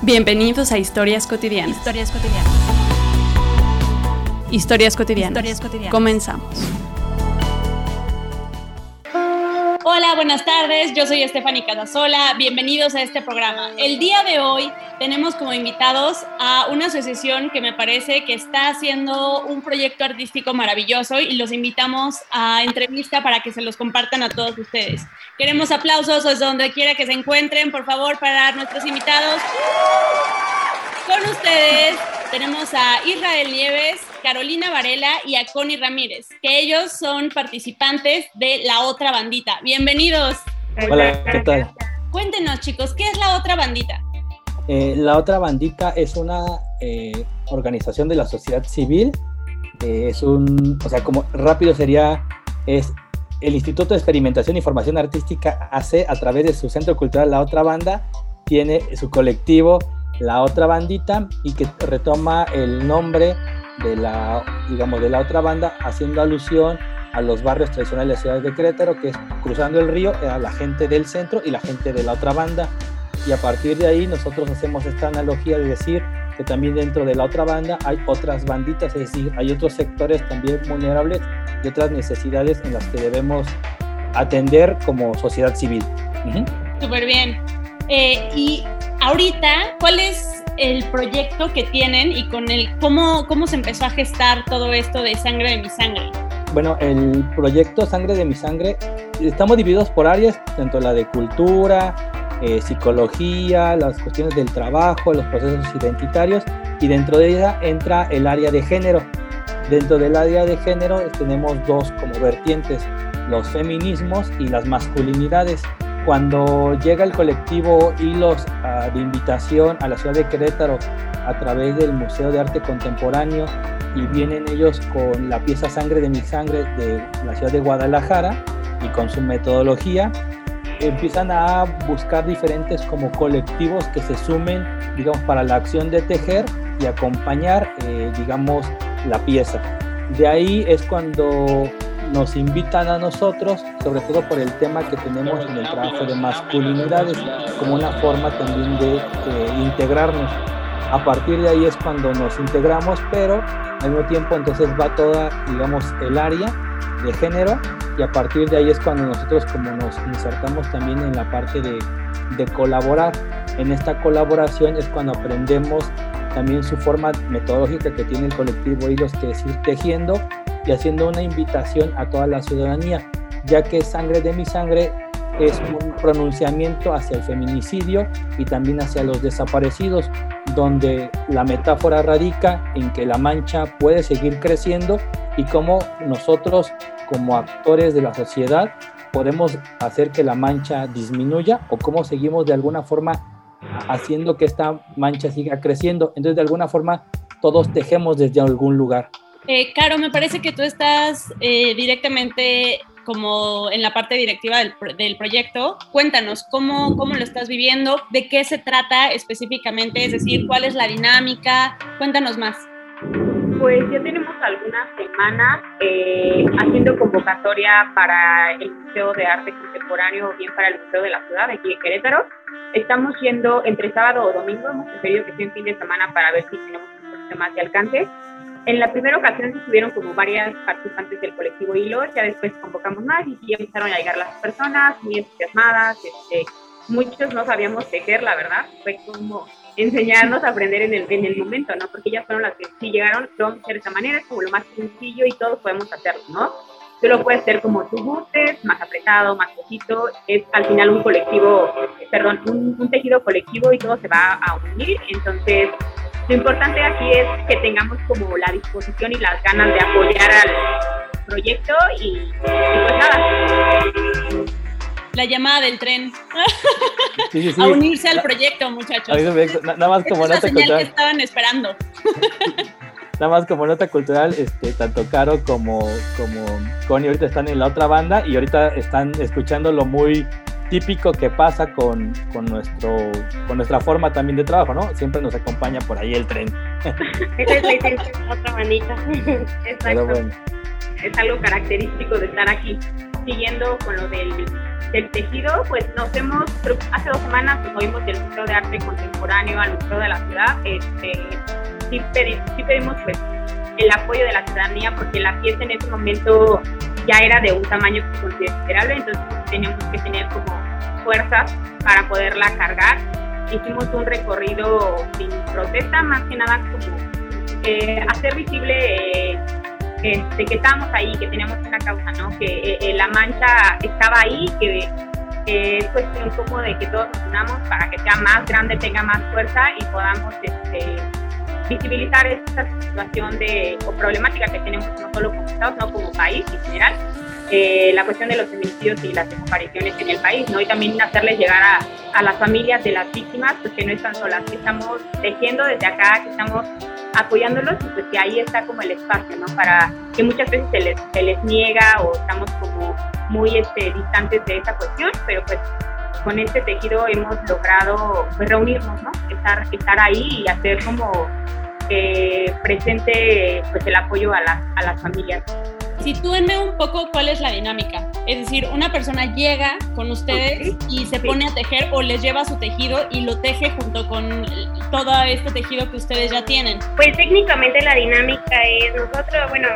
Bienvenidos a Historias Cotidianas. Historias cotidianas. Historias cotidianas. Historias cotidianas. Comenzamos. Hola, buenas tardes. Yo soy Estefany Casasola. Bienvenidos a este programa. El día de hoy tenemos como invitados a una asociación que me parece que está haciendo un proyecto artístico maravilloso y los invitamos a entrevista para que se los compartan a todos ustedes. Queremos aplausos desde donde quiera que se encuentren, por favor, para nuestros invitados. Con ustedes tenemos a Israel Nieves, Carolina Varela y a Connie Ramírez, que ellos son participantes de La Otra Bandita. Bienvenidos. Hola, ¿qué tal? Cuéntenos, chicos, ¿qué es La Otra Bandita? Eh, la Otra Bandita es una eh, organización de la sociedad civil. Eh, es un, o sea, como rápido sería, es el Instituto de Experimentación y Formación Artística hace a través de su centro cultural La Otra Banda, tiene su colectivo La Otra Bandita y que retoma el nombre de la, digamos, de la otra banda, haciendo alusión a los barrios tradicionales de la ciudad de Querétaro, que es cruzando el río, era la gente del centro y la gente de la otra banda. Y a partir de ahí nosotros hacemos esta analogía de decir que también dentro de la otra banda hay otras banditas, es decir, hay otros sectores también vulnerables y otras necesidades en las que debemos atender como sociedad civil. Súper bien. Eh, y ahorita, ¿cuál es el proyecto que tienen y con el cómo, cómo se empezó a gestar todo esto de Sangre de mi Sangre. Bueno, el proyecto Sangre de mi Sangre, estamos divididos por áreas, tanto la de cultura, eh, psicología, las cuestiones del trabajo, los procesos identitarios, y dentro de ella entra el área de género. Dentro del área de género tenemos dos como vertientes, los feminismos y las masculinidades cuando llega el colectivo Hilos uh, de invitación a la ciudad de Querétaro a través del Museo de Arte Contemporáneo y vienen ellos con la pieza Sangre de mi Sangre de la ciudad de Guadalajara y con su metodología, empiezan a buscar diferentes como colectivos que se sumen, digamos, para la acción de tejer y acompañar, eh, digamos, la pieza. De ahí es cuando nos invitan a nosotros, sobre todo por el tema que tenemos en el trabajo de masculinidades, como una forma también de integrarnos. A partir de ahí es cuando nos integramos, pero al mismo tiempo entonces va toda, digamos, el área de género y a partir de ahí es cuando nosotros como nos insertamos también en la parte de, de colaborar. En esta colaboración es cuando aprendemos también su forma metodológica que tiene el colectivo Hilos, que es ir tejiendo y haciendo una invitación a toda la ciudadanía, ya que Sangre de mi Sangre es un pronunciamiento hacia el feminicidio y también hacia los desaparecidos, donde la metáfora radica en que la mancha puede seguir creciendo y cómo nosotros como actores de la sociedad podemos hacer que la mancha disminuya o cómo seguimos de alguna forma haciendo que esta mancha siga creciendo. Entonces, de alguna forma, todos tejemos desde algún lugar. Eh, Caro, me parece que tú estás eh, directamente como en la parte directiva del, del, proyecto. Cuéntanos, ¿cómo, ¿cómo lo estás viviendo? ¿De qué se trata específicamente? Es decir, ¿cuál es la dinámica? Cuéntanos más. Pues ya tenemos algunas semanas eh, haciendo convocatoria para el Museo de Arte Contemporáneo o bien para el Museo de la Ciudad, aquí en Querétaro. Estamos yendo entre sábado o domingo, hemos preferido que sea en fin de semana para ver si tenemos un poquito más de alcance. En la primera ocasión estuvieron como varias participantes del colectivo Hilo, ya después convocamos más y ya empezaron a llegar las personas muy entusiasmadas. Este, muchos no sabíamos tejer, la verdad, fue como enseñarnos a aprender en el, en el momento, ¿no? Porque ellas fueron las que sí llegaron, lo vamos a hacer de esa manera, es como lo más sencillo y todos podemos hacerlo, ¿no? Tú lo puedes hacer como tú gustes, más apretado, más poquito, es al final un colectivo, perdón, un, un tejido colectivo y todo se va a unir, entonces lo importante aquí es que tengamos como la disposición y las ganas de apoyar al proyecto y, y pues nada. La llamada del tren. Sí, sí, sí. A unirse al proyecto, muchachos. Nada más como nota cultural. que estaban esperando. Nada más como nota cultural, este, tanto Caro como, como Connie ahorita están en la otra banda y ahorita están escuchándolo muy típico que pasa con, con, nuestro, con nuestra forma también de trabajo, ¿no? Siempre nos acompaña por ahí el tren. Esa es la otra manita. Exacto. Bueno. Es algo característico de estar aquí, siguiendo con lo del del tejido, pues nos hemos, hace dos semanas nos movimos del Museo de Arte Contemporáneo al Museo de la Ciudad. Este, sí, pedimos, pues el apoyo de la ciudadanía porque la pieza en ese momento ya era de un tamaño considerable, entonces teníamos que tener como fuerzas para poderla cargar. Hicimos un recorrido sin protesta, más que nada como eh, hacer visible eh, este, que estábamos ahí, que teníamos una causa, ¿no? que eh, la mancha estaba ahí, que es cuestión como de que todos nos unamos para que sea más grande, tenga más fuerza y podamos este, visibilizar esta situación de, o problemática que tenemos no solo como Estado, sino como país en general, eh, la cuestión de los feminicidios y las desapariciones en el país, ¿no? Y también hacerles llegar a, a las familias de las víctimas, pues que no están solas, que estamos tejiendo desde acá, que estamos apoyándolos y pues que ahí está como el espacio, ¿no? Para que muchas veces se les, se les niega o estamos como muy este, distantes de esa cuestión, pero pues con este tejido hemos logrado pues, reunirnos, ¿no? Estar, estar ahí y hacer como eh, presente pues, el apoyo a las, a las familias. Sitúenme un poco cuál es la dinámica. Es decir, una persona llega con ustedes y se pone a tejer o les lleva su tejido y lo teje junto con todo este tejido que ustedes ya tienen. Pues técnicamente la dinámica es nosotros, bueno,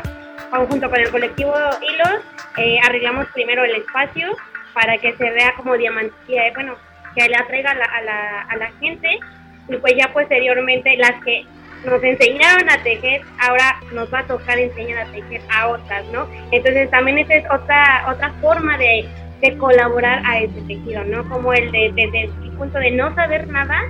junto con el colectivo Hilos, eh, arreglamos primero el espacio para que se vea como diamantía, bueno, que le atraiga a la, a la, gente y pues ya posteriormente las que nos enseñaron a tejer, ahora nos va a tocar enseñar a tejer a otras, ¿no? Entonces también esa es otra, otra forma de, de colaborar a ese tejido, ¿no? Como el de, desde el punto de no saber nada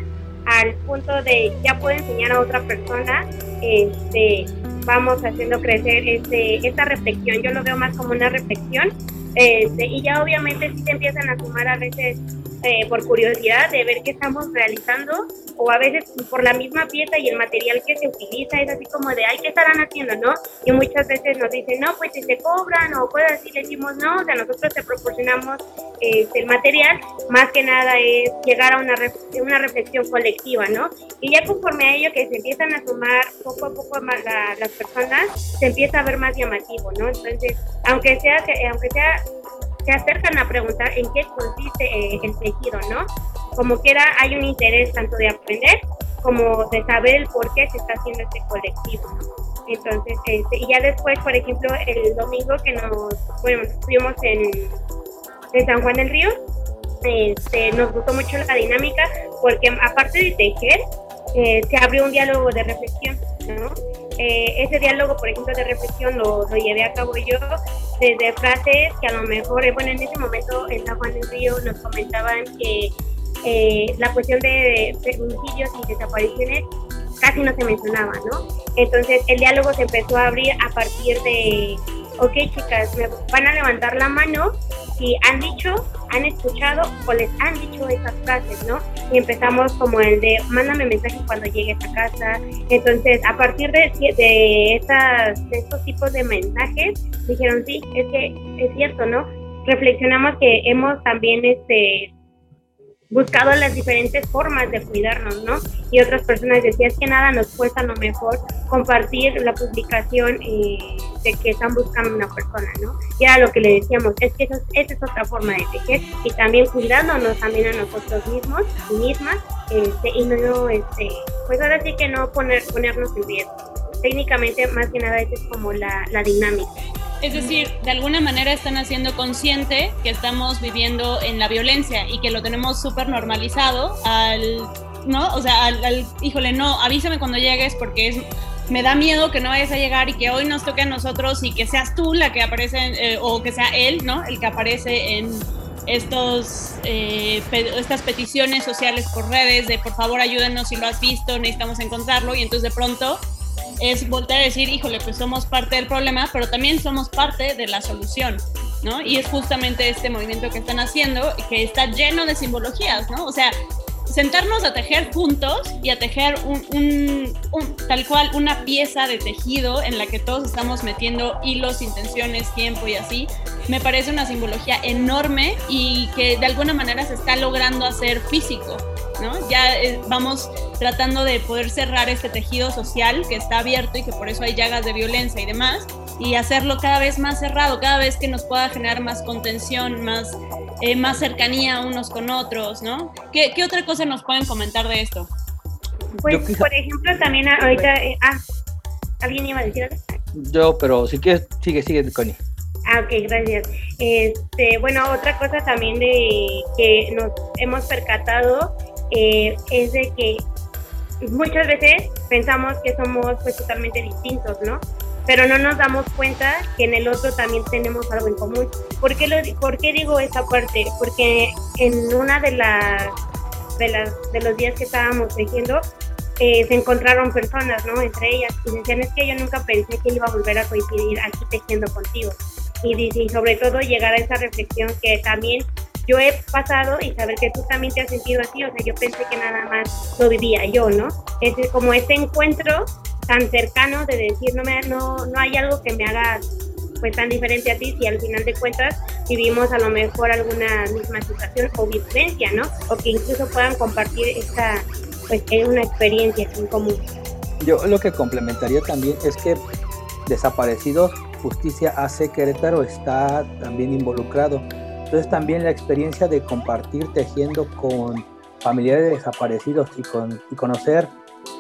al punto de ya puedo enseñar a otra persona, este, vamos haciendo crecer este, esta reflexión. Yo lo veo más como una reflexión este, y ya obviamente si te empiezan a sumar a veces eh, por curiosidad de ver qué estamos realizando o a veces por la misma pieza y el material que se utiliza es así como de, ay, ¿qué estarán haciendo, no? Y muchas veces nos dicen, no, pues si te cobran o cosas así, le decimos, no, o sea, nosotros te proporcionamos este, el material, más que nada es llegar a una, una reflexión colectiva, ¿no? Y ya conforme a ello que se empiezan a sumar poco a poco más las personas, se empieza a ver más llamativo, ¿no? Entonces, aunque sea, aunque sea se acercan a preguntar en qué consiste eh, el tejido, ¿no? Como quiera, hay un interés tanto de aprender como de saber el por qué se está haciendo este colectivo. Entonces, este, y ya después, por ejemplo, el domingo que nos, bueno, estuvimos en, en San Juan del Río, este, nos gustó mucho la dinámica porque aparte de tejer, eh, se abrió un diálogo de reflexión, ¿no? Eh, ese diálogo, por ejemplo, de reflexión lo, lo, llevé a cabo yo desde frases que a lo mejor, eh, bueno, en ese momento en San Juan del Río nos comentaban que eh, la cuestión de feminicidios y desapariciones casi no se mencionaba, ¿no? Entonces el diálogo se empezó a abrir a partir de, ok chicas, me van a levantar la mano si han dicho, han escuchado o les han dicho esas frases, ¿no? Y empezamos como el de, mándame mensaje cuando llegues a casa. Entonces, a partir de, de, estas, de estos tipos de mensajes, dijeron, sí, es que es cierto, ¿no? Reflexionamos que hemos también este, buscado las diferentes formas de cuidarnos, ¿no? Y otras personas decían que nada nos cuesta lo mejor compartir la publicación eh, de que están buscando una persona, ¿no? Y era lo que le decíamos, es que esa es otra forma de tejer y también cuidándonos también a nosotros mismos y mismas este, y no, este, pues ahora sí que no poner, ponernos en riesgo. Técnicamente, más que nada, esa es como la, la dinámica. Es decir, de alguna manera están haciendo consciente que estamos viviendo en la violencia y que lo tenemos súper normalizado al, ¿no? O sea, al, híjole, no, avísame cuando llegues porque es, me da miedo que no vayas a llegar y que hoy nos toque a nosotros y que seas tú la que aparece, eh, o que sea él, ¿no? El que aparece en estos, eh, estas peticiones sociales por redes de por favor ayúdenos si lo has visto, necesitamos encontrarlo y entonces de pronto es volver a decir, híjole, pues somos parte del problema, pero también somos parte de la solución, ¿no? Y es justamente este movimiento que están haciendo, que está lleno de simbologías, ¿no? O sea, sentarnos a tejer juntos y a tejer un, tal cual una pieza de tejido en la que todos estamos metiendo hilos, intenciones, tiempo y así, me parece una simbología enorme y que de alguna manera se está logrando hacer físico. ¿No? Ya eh, vamos tratando de poder cerrar este tejido social que está abierto y que por eso hay llagas de violencia y demás, y hacerlo cada vez más cerrado, cada vez que nos pueda generar más contención, más, eh, más cercanía unos con otros, ¿no? ¿Qué, ¿Qué, otra cosa nos pueden comentar de esto? Pues, por ejemplo, también ahorita, eh, ah, ¿alguien iba a decir algo? Yo, pero si quieres, sigue, sigue, Connie. Ah, ok, gracias. Este, bueno, otra cosa también de que nos hemos percatado eh, es de que muchas veces pensamos que somos pues totalmente distintos, ¿no? Pero no nos damos cuenta que en el otro también tenemos algo en común. ¿Por qué, lo, por qué digo esa parte? Porque en una de las de, las, de los días que estábamos tejiendo, eh, se encontraron personas, ¿no? Entre ellas, y decían, es que yo nunca pensé que iba a volver a coincidir aquí tejiendo contigo. Y, y sobre todo llegar a esa reflexión que también yo he pasado y saber que tú también te has sentido así, o sea, yo pensé que nada más lo vivía yo, ¿no? Es como este encuentro tan cercano de decir, no, me, no, no hay algo que me haga pues tan diferente a ti si al final de cuentas vivimos a lo mejor alguna misma situación o vivencia, ¿no? O que incluso puedan compartir esta, pues, una experiencia en común. Yo lo que complementaría también es que Desaparecidos Justicia hace Querétaro está también involucrado entonces también la experiencia de compartir tejiendo con familiares desaparecidos y, con, y conocer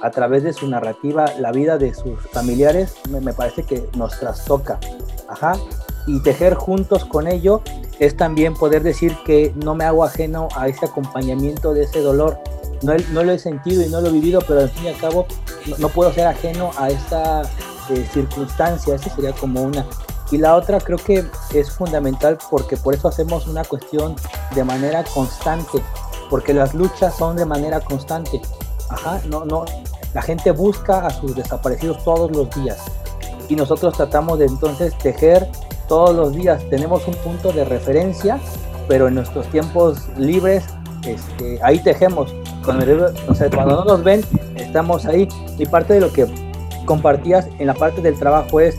a través de su narrativa la vida de sus familiares, me, parece que nos trastoca. Ajá. Y tejer juntos con ello es también poder decir que no me hago ajeno a ese acompañamiento de ese dolor. No, no lo he sentido y no lo he vivido, pero al fin y al cabo no, puedo ser ajeno a esta eh, circunstancia. Esa sería como una. Y la otra creo que es fundamental porque por eso hacemos una cuestión de manera constante, porque las luchas son de manera constante. Ajá, no, no, la gente busca a sus desaparecidos todos los días y nosotros tratamos de entonces tejer todos los días. Tenemos un punto de referencia, pero en nuestros tiempos libres este, ahí tejemos. Cuando, cuando no nos ven, estamos ahí. Y parte de lo que compartías en la parte del trabajo es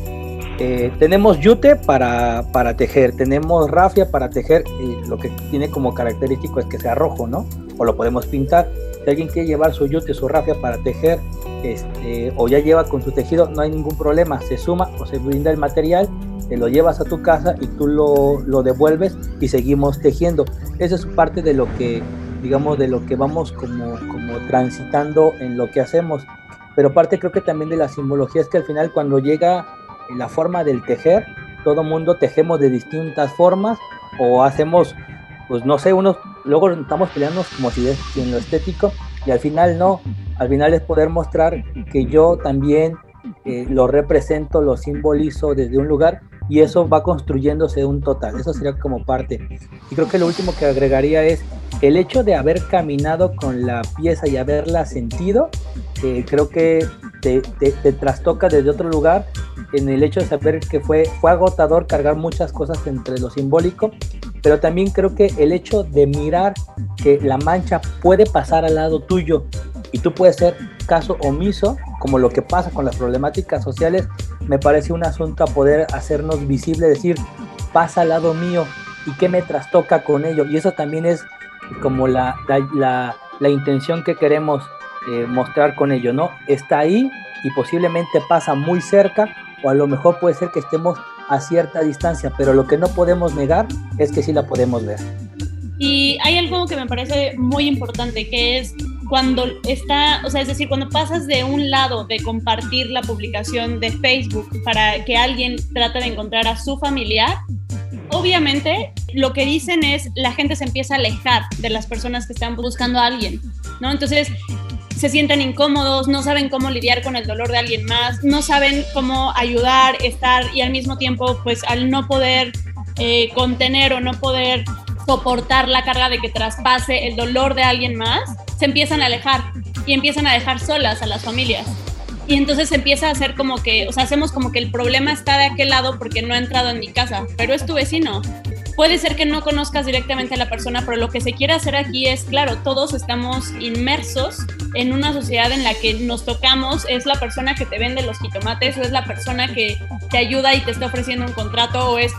eh, tenemos yute para, para, tejer, tenemos rafia para tejer, y lo que tiene como característico es que sea rojo, ¿no? O lo podemos pintar. Si alguien quiere llevar su yute, su rafia para tejer, este, o ya lleva con su tejido, no hay ningún problema, se suma o se brinda el material, te lo llevas a tu casa y tú lo, lo devuelves y seguimos tejiendo. Eso es parte de lo que, digamos, de lo que vamos como, como transitando en lo que hacemos. Pero parte creo que también de la simbología es que al final cuando llega la forma del tejer, todo mundo tejemos de distintas formas o hacemos, pues no sé, unos, luego estamos peleando como si es en lo estético y al final no, al final es poder mostrar que yo también eh, lo represento, lo simbolizo desde un lugar y eso va construyéndose un total, eso sería como parte. Y creo que lo último que agregaría es el hecho de haber caminado con la pieza y haberla sentido, eh, creo que te, te, trastoca desde otro lugar en el hecho de saber que fue, fue agotador cargar muchas cosas entre lo simbólico, pero también creo que el hecho de mirar que la mancha puede pasar al lado tuyo y tú puedes ser caso omiso, como lo que pasa con las problemáticas sociales, me parece un asunto a poder hacernos visible, decir, pasa al lado mío y qué me trastoca con ello. Y eso también es como la, la, la, intención que queremos eh, mostrar con ello, ¿no? Está ahí y posiblemente pasa muy cerca o a lo mejor puede ser que estemos a cierta distancia, pero lo que no podemos negar es que sí la podemos ver. Y hay algo que me parece muy importante, que es cuando está, o sea, es decir, cuando pasas de un lado de compartir la publicación de Facebook para que alguien trate de encontrar a su familiar, obviamente lo que dicen es la gente se empieza a alejar de las personas que están buscando a alguien, ¿no? Entonces se sienten incómodos, no saben cómo lidiar con el dolor de alguien más, no saben cómo ayudar, estar y al mismo tiempo, pues al no poder eh, contener o no poder soportar la carga de que traspase el dolor de alguien más, se empiezan a alejar y empiezan a dejar solas a las familias. Y entonces empieza a hacer como que, o sea, hacemos como que el problema está de aquel lado porque no ha entrado en mi casa, pero es tu vecino. Puede ser que no conozcas directamente a la persona, pero lo que se quiere hacer aquí es, claro, todos estamos inmersos en una sociedad en la que nos tocamos, es la persona que te vende los jitomates, o es la persona que te ayuda y te está ofreciendo un contrato, o es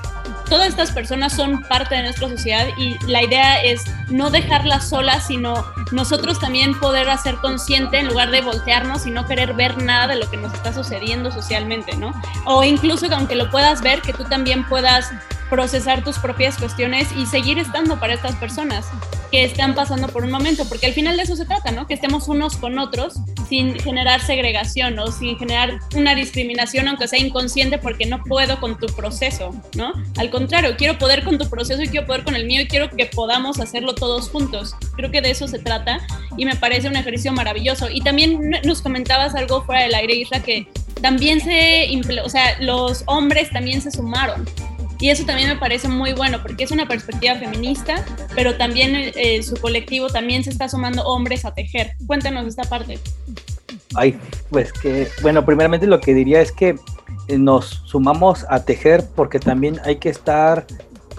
todas estas personas son parte de nuestra sociedad y la idea es no dejarlas solas, sino nosotros también poder hacer consciente en lugar de voltearnos y no querer ver nada de lo que nos está sucediendo socialmente, ¿no? O incluso que aunque lo puedas ver, que tú también puedas procesar tus propias cuestiones y seguir estando para estas personas que están pasando por un momento, porque al final de eso se trata, ¿no? Que estemos unos con otros sin generar segregación o sin generar una discriminación, aunque sea inconsciente, porque no puedo con tu proceso, ¿no? Al contrario, quiero poder con tu proceso y quiero poder con el mío y quiero que podamos hacerlo todos juntos. Creo que de eso se trata y me parece un ejercicio maravilloso. Y también nos comentabas algo fuera del aire, Isra, que también se, o sea, los hombres también se sumaron y eso también me parece muy bueno porque es una perspectiva feminista, pero también eh, su colectivo también se está sumando hombres a tejer. Cuéntanos esta parte. Ay, pues que, bueno, primeramente lo que diría es que eh, nos sumamos a tejer porque también hay que estar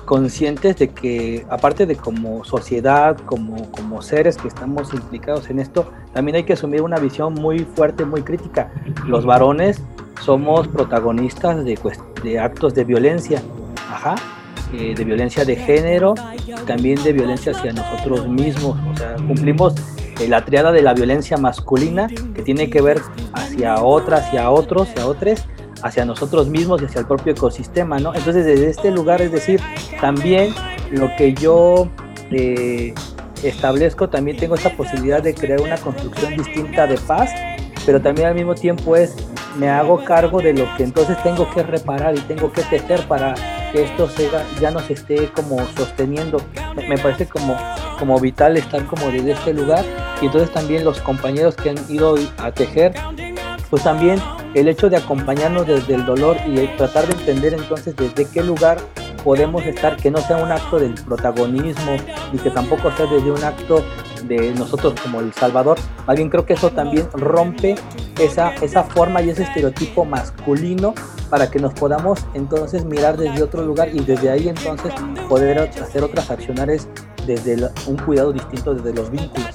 conscientes de que aparte de como sociedad, como, como seres que estamos implicados en esto, también hay que asumir una visión muy fuerte, muy crítica. Los varones somos protagonistas de, de actos de violencia ajá, eh, de violencia de género, también de violencia hacia nosotros mismos. O sea, cumplimos eh, la triada de la violencia masculina que tiene que ver hacia otras, hacia otros, hacia otros, hacia nosotros mismos hacia el propio ecosistema, ¿no? Entonces, desde este lugar, es decir, también lo que yo eh, establezco, también tengo esa posibilidad de crear una construcción distinta de paz, pero también al mismo tiempo es, me hago cargo de lo que entonces tengo que reparar y tengo que tejer para que esto ya no se esté como sosteniendo. Me parece como, como vital estar como desde este lugar y entonces también los compañeros que han ido a tejer, pues también el hecho de acompañarnos desde el dolor y tratar de entender entonces desde qué lugar podemos estar, que no sea un acto del protagonismo y que tampoco sea desde un acto de nosotros como El Salvador. Más bien creo que eso también rompe esa, esa forma y ese estereotipo masculino para que nos podamos entonces mirar desde otro lugar y desde ahí entonces poder hacer otras acciones desde un cuidado distinto desde los vínculos.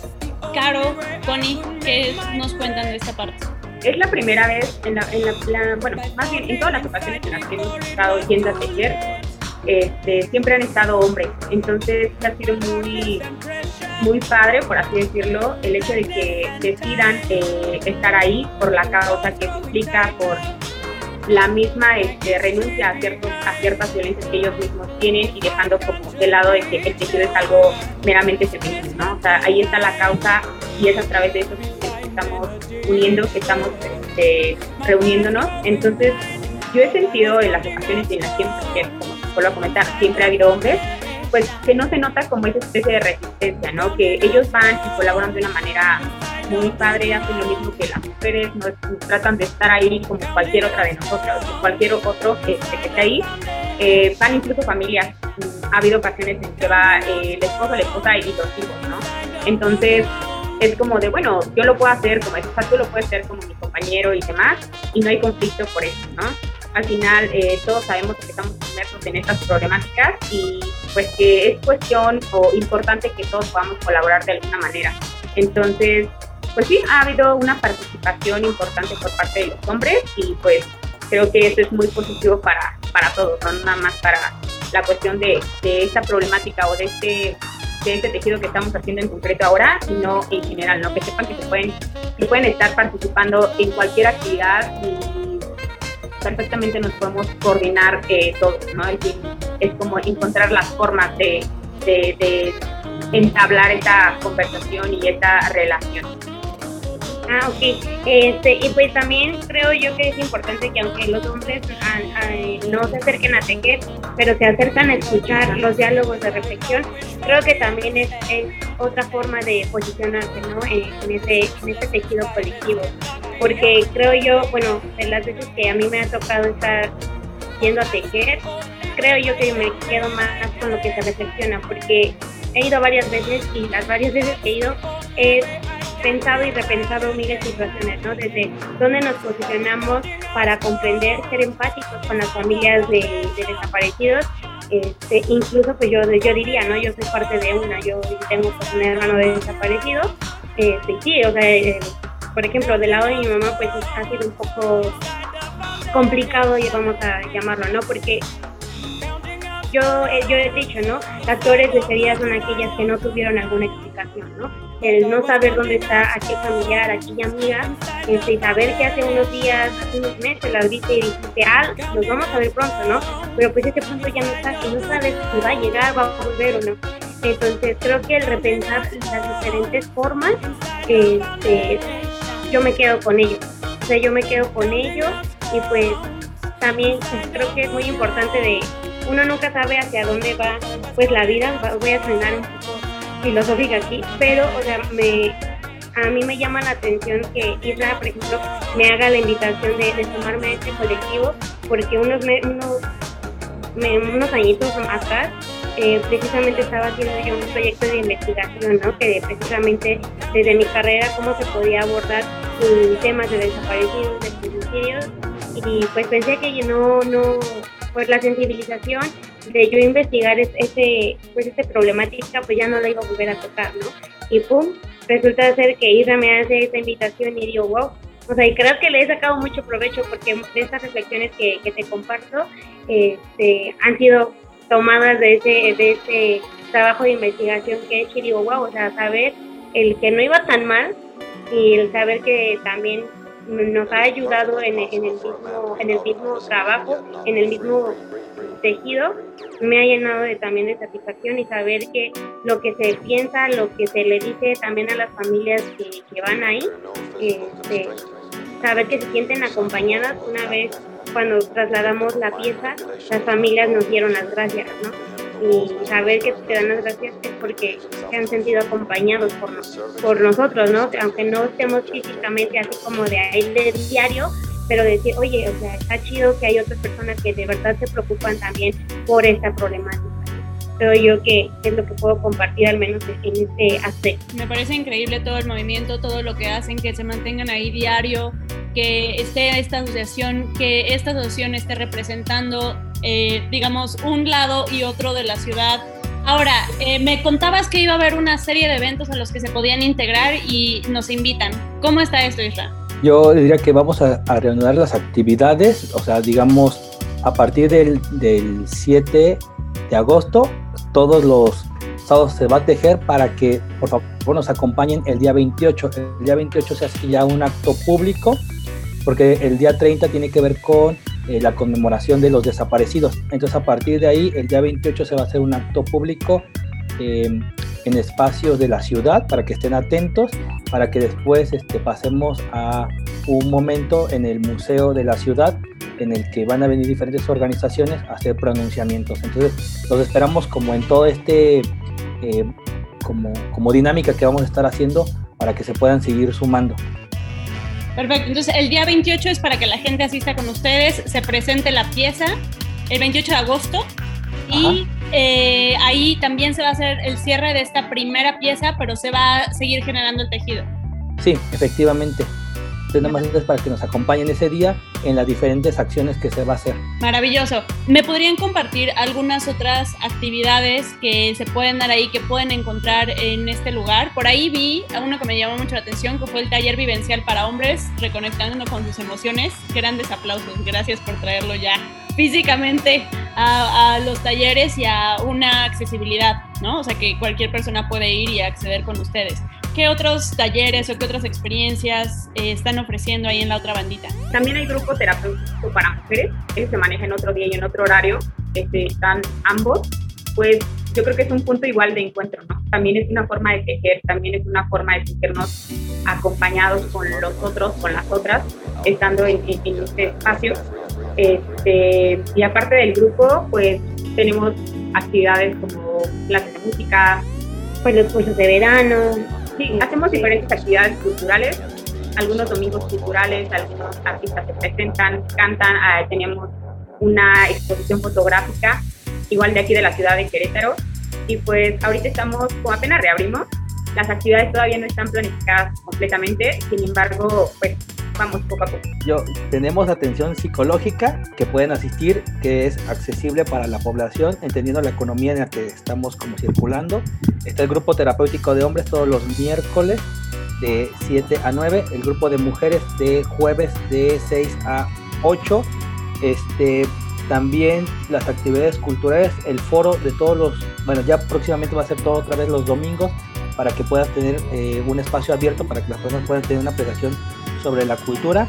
Caro, Connie, ¿qué nos cuentan de esta parte? Es la primera vez en la, en la, bueno, más bien en todas las ocasiones en las que hemos estado yendo a tejer, este, siempre han estado hombres. Entonces ha sido muy, muy padre, por así decirlo, el hecho de que decidan eh, estar ahí por la causa que implica, por la misma este, renuncia a, ciertos, a ciertas violencias que ellos mismos tienen y dejando como de lado de que el tejido es algo meramente femenino, ¿no? O sea, ahí está la causa y es a través de eso que estamos uniendo, que estamos este, reuniéndonos. Entonces, yo he sentido en las ocasiones en las que, como vuelvo a comentar, siempre ha habido hombres, pues que no se nota como esa especie de resistencia, ¿no? Que ellos van y colaboran de una manera muy padre, hacen lo mismo que las mujeres, no, tratan de estar ahí como cualquier otra de nosotras, cualquier otro que, esté ahí. Eh, van incluso familias, ha habido ocasiones en que va eh, el esposo, la esposa y los hijos, ¿no? Entonces, es como de, bueno, yo lo puedo hacer como esposa, tú lo puedes hacer como mi compañero y demás, y no hay conflicto por eso, ¿no? Al final, eh, todos sabemos que estamos inmersos en estas problemáticas y pues que es cuestión o importante que todos podamos colaborar de alguna manera. Entonces, pues sí, ha habido una participación importante por parte de los hombres y pues creo que eso es muy positivo para, para todos, no nada más para la cuestión de, de esta problemática o de este, de este tejido que estamos haciendo en concreto ahora, sino en general, ¿no? Que sepan que se pueden, que pueden estar participando en cualquier actividad y perfectamente nos podemos coordinar eh, todos, ¿no? Es, es como encontrar las formas de, de, de entablar esta conversación y esta relación. Ah, ok. Este, y pues también creo yo que es importante que aunque los hombres no se acerquen a tejer, pero se acercan a escuchar los diálogos de reflexión, creo que también es, otra forma de posicionarse ¿no? en, ese, en ese tejido colectivo. Porque creo yo, bueno, de las veces que a mí me ha tocado estar yendo a tejer, creo yo que me quedo más con lo que se reflexiona, porque he ido varias veces y las varias veces que he ido es pensado y repensado miles de situaciones, ¿no? Desde dónde nos posicionamos para comprender, ser empáticos con las familias de, desaparecidos. Este, incluso pues yo, yo diría, ¿no? Yo soy parte de una, yo tengo pues, un hermano de desaparecido. Este, sí, o sea, eh, por ejemplo, del lado de mi mamá pues ha sido un poco complicado vamos a llamarlo, ¿no? Porque yo, eh, yo he dicho, ¿no? Las peores despedidas son aquellas que no tuvieron alguna explicación, ¿no? El no saber dónde está aquel familiar, aquella amiga, este, saber que hace unos días, hace unos meses la viste y dijiste, ah, nos vamos a ver pronto, ¿no? Pero pues ese punto ya no está, y no sabes si va a llegar, va a volver o no. Entonces creo que el repensar las diferentes formas, este, yo me quedo con ello. O sea, yo me quedo con ello y pues también creo que es muy importante de uno nunca sabe hacia dónde va pues la vida, voy a sonar un poco filosófica aquí, pero o sea, me, a mí me llama la atención que Isla, por ejemplo, me haga la invitación de, de sumarme a este colectivo, porque unos, unos, unos añitos atrás eh, precisamente estaba haciendo yo un proyecto de investigación, ¿no? que precisamente desde mi carrera cómo se podía abordar temas de desaparecidos, de suicidios, y pues pensé que no, no, pues la sensibilización de yo investigar ese, pues esta problemática, pues ya no la iba a volver a tocar, ¿no? Y pum, resulta ser que Isra me hace esta invitación y digo, wow, o sea, y creo que le he sacado mucho provecho porque de estas reflexiones que, que te comparto este, han sido tomadas de ese, de ese trabajo de investigación que he hecho y digo, wow, o sea, saber el que no iba tan mal y el saber que también nos ha ayudado en, en, el mismo, en el mismo trabajo, en el mismo tejido, me ha llenado de, también de satisfacción y saber que lo que se piensa, lo que se le dice también a las familias que, que van ahí, este, saber que se sienten acompañadas una vez cuando trasladamos la pieza, las familias nos dieron las gracias, ¿no? y saber que te dan las gracias es porque se han sentido acompañados por, por nosotros, ¿no? Aunque no estemos físicamente así como de ahí de diario, pero decir, oye, o sea, está chido que hay otras personas que de verdad se preocupan también por esta problemática. Creo yo que es lo que puedo compartir al menos en este aspecto. Me parece increíble todo el movimiento, todo lo que hacen, que se mantengan ahí diario, que esté esta asociación, que esta asociación esté representando eh, digamos, un lado y otro de la ciudad. Ahora, eh, me contabas que iba a haber una serie de eventos a los que se podían integrar y nos invitan. ¿Cómo está esto, Isra? Yo diría que vamos a, reanudar las actividades, o sea, digamos, a partir del, del 7 de agosto, todos los sábados se va a tejer para que, por favor, nos acompañen el día 28. El día 28 se hace ya un acto público, porque el día 30 tiene que ver con eh, la conmemoración de los desaparecidos. Entonces a partir de ahí, el día 28 se va a hacer un acto público em, en espacios de la ciudad para que estén atentos, para que después este, pasemos a un momento en el Museo de la Ciudad en el que van a venir diferentes organizaciones a hacer pronunciamientos. Entonces los esperamos como en todo este, em, como, como dinámica que vamos a estar haciendo para que se puedan seguir sumando. Perfecto, entonces el día 28 es para que la gente asista con ustedes, se presente la pieza el 28 de agosto y eh, ahí también se va a hacer el cierre de esta primera pieza, pero se va a seguir generando el tejido. Sí, efectivamente. Entonces, nada más para que nos acompañen ese día en las diferentes acciones que se va a hacer. Maravilloso. ¿Me podrían compartir algunas otras actividades que se pueden dar ahí, que pueden encontrar en este lugar? Por ahí vi a uno que me llamó mucho la atención, que fue el taller vivencial para hombres, reconectando con sus emociones. Grandes aplausos. Gracias por traerlo ya físicamente a, a, los talleres y a una accesibilidad, ¿no? O sea, que cualquier persona puede ir y acceder con ustedes. ¿Qué otros talleres o qué otras experiencias eh, están ofreciendo ahí en la otra bandita? También hay grupo terapéutico para mujeres, que se maneja en otro día y en otro horario, este, están ambos, pues yo creo que es un punto igual de encuentro, ¿no? También es una forma de tejer, también es una forma de sentirnos acompañados con los otros, con las otras, estando en, en, este espacio. Este, y aparte del grupo, pues tenemos actividades como clases de música, pues los cursos de verano, Sí, hacemos diferentes actividades culturales, algunos domingos culturales, algunos artistas se presentan, cantan, ah, tenemos una exposición fotográfica, igual de aquí de la ciudad de Querétaro, y pues ahorita estamos, como apenas reabrimos, las actividades todavía no están planificadas completamente, sin embargo, pues vamos poco a poco. Yo, tenemos atención psicológica que pueden asistir, que es accesible para la población, entendiendo la economía en la que estamos como circulando. Está el grupo terapéutico de hombres todos los miércoles de 7 a 9, el grupo de mujeres de jueves de 6 a 8. Este, también las actividades culturales, el foro de todos los, bueno, ya próximamente va a ser todo otra vez los domingos para que puedas tener eh, un espacio abierto para que las personas puedan tener una apreciación sobre la cultura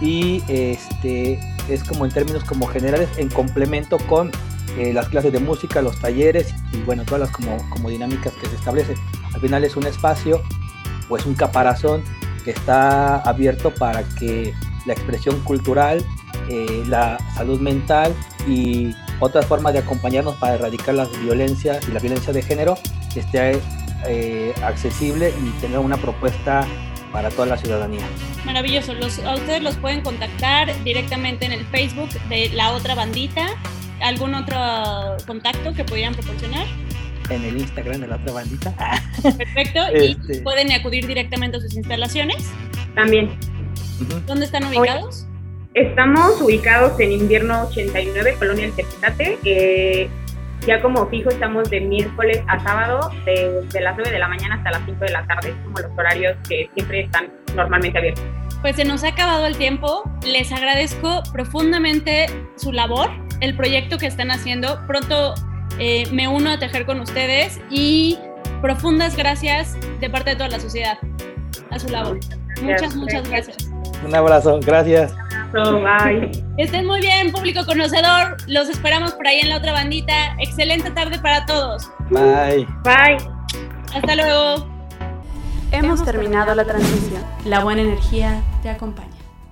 y este es como en términos como generales en complemento con eh, las clases de música, los talleres y bueno, todas las como, como dinámicas que se establecen. Al final es un espacio o es un caparazón que está abierto para que la expresión cultural eh, la salud mental y otras formas de acompañarnos para erradicar las violencias y la violencia de género esté eh, accesible y tener una propuesta para toda la ciudadanía. Maravilloso. Los, a ustedes los pueden contactar directamente en el Facebook de la otra bandita. ¿Algún otro contacto que pudieran proporcionar? En el Instagram de la otra bandita. Perfecto. ¿Y este. pueden acudir directamente a sus instalaciones? También. ¿Dónde están ubicados? Estamos ubicados en invierno 89, Colonia El Tepetate. Ya como fijo estamos de miércoles a sábado, de, las 9 de la mañana hasta las 5 de la tarde, como los horarios que siempre están normalmente abiertos. Pues se nos ha acabado el tiempo. Les agradezco profundamente su labor, el proyecto que están haciendo. Pronto eh, me uno a tejer con ustedes y profundas gracias de parte de toda la sociedad a su labor. Muchas, muchas gracias. Un abrazo, gracias. Bye. Estén muy bien, público conocedor. Los esperamos por ahí en la otra bandita. Excelente tarde para todos. Bye. Bye. Hasta luego. Hemos terminado la transmisión. La buena energía te acompaña.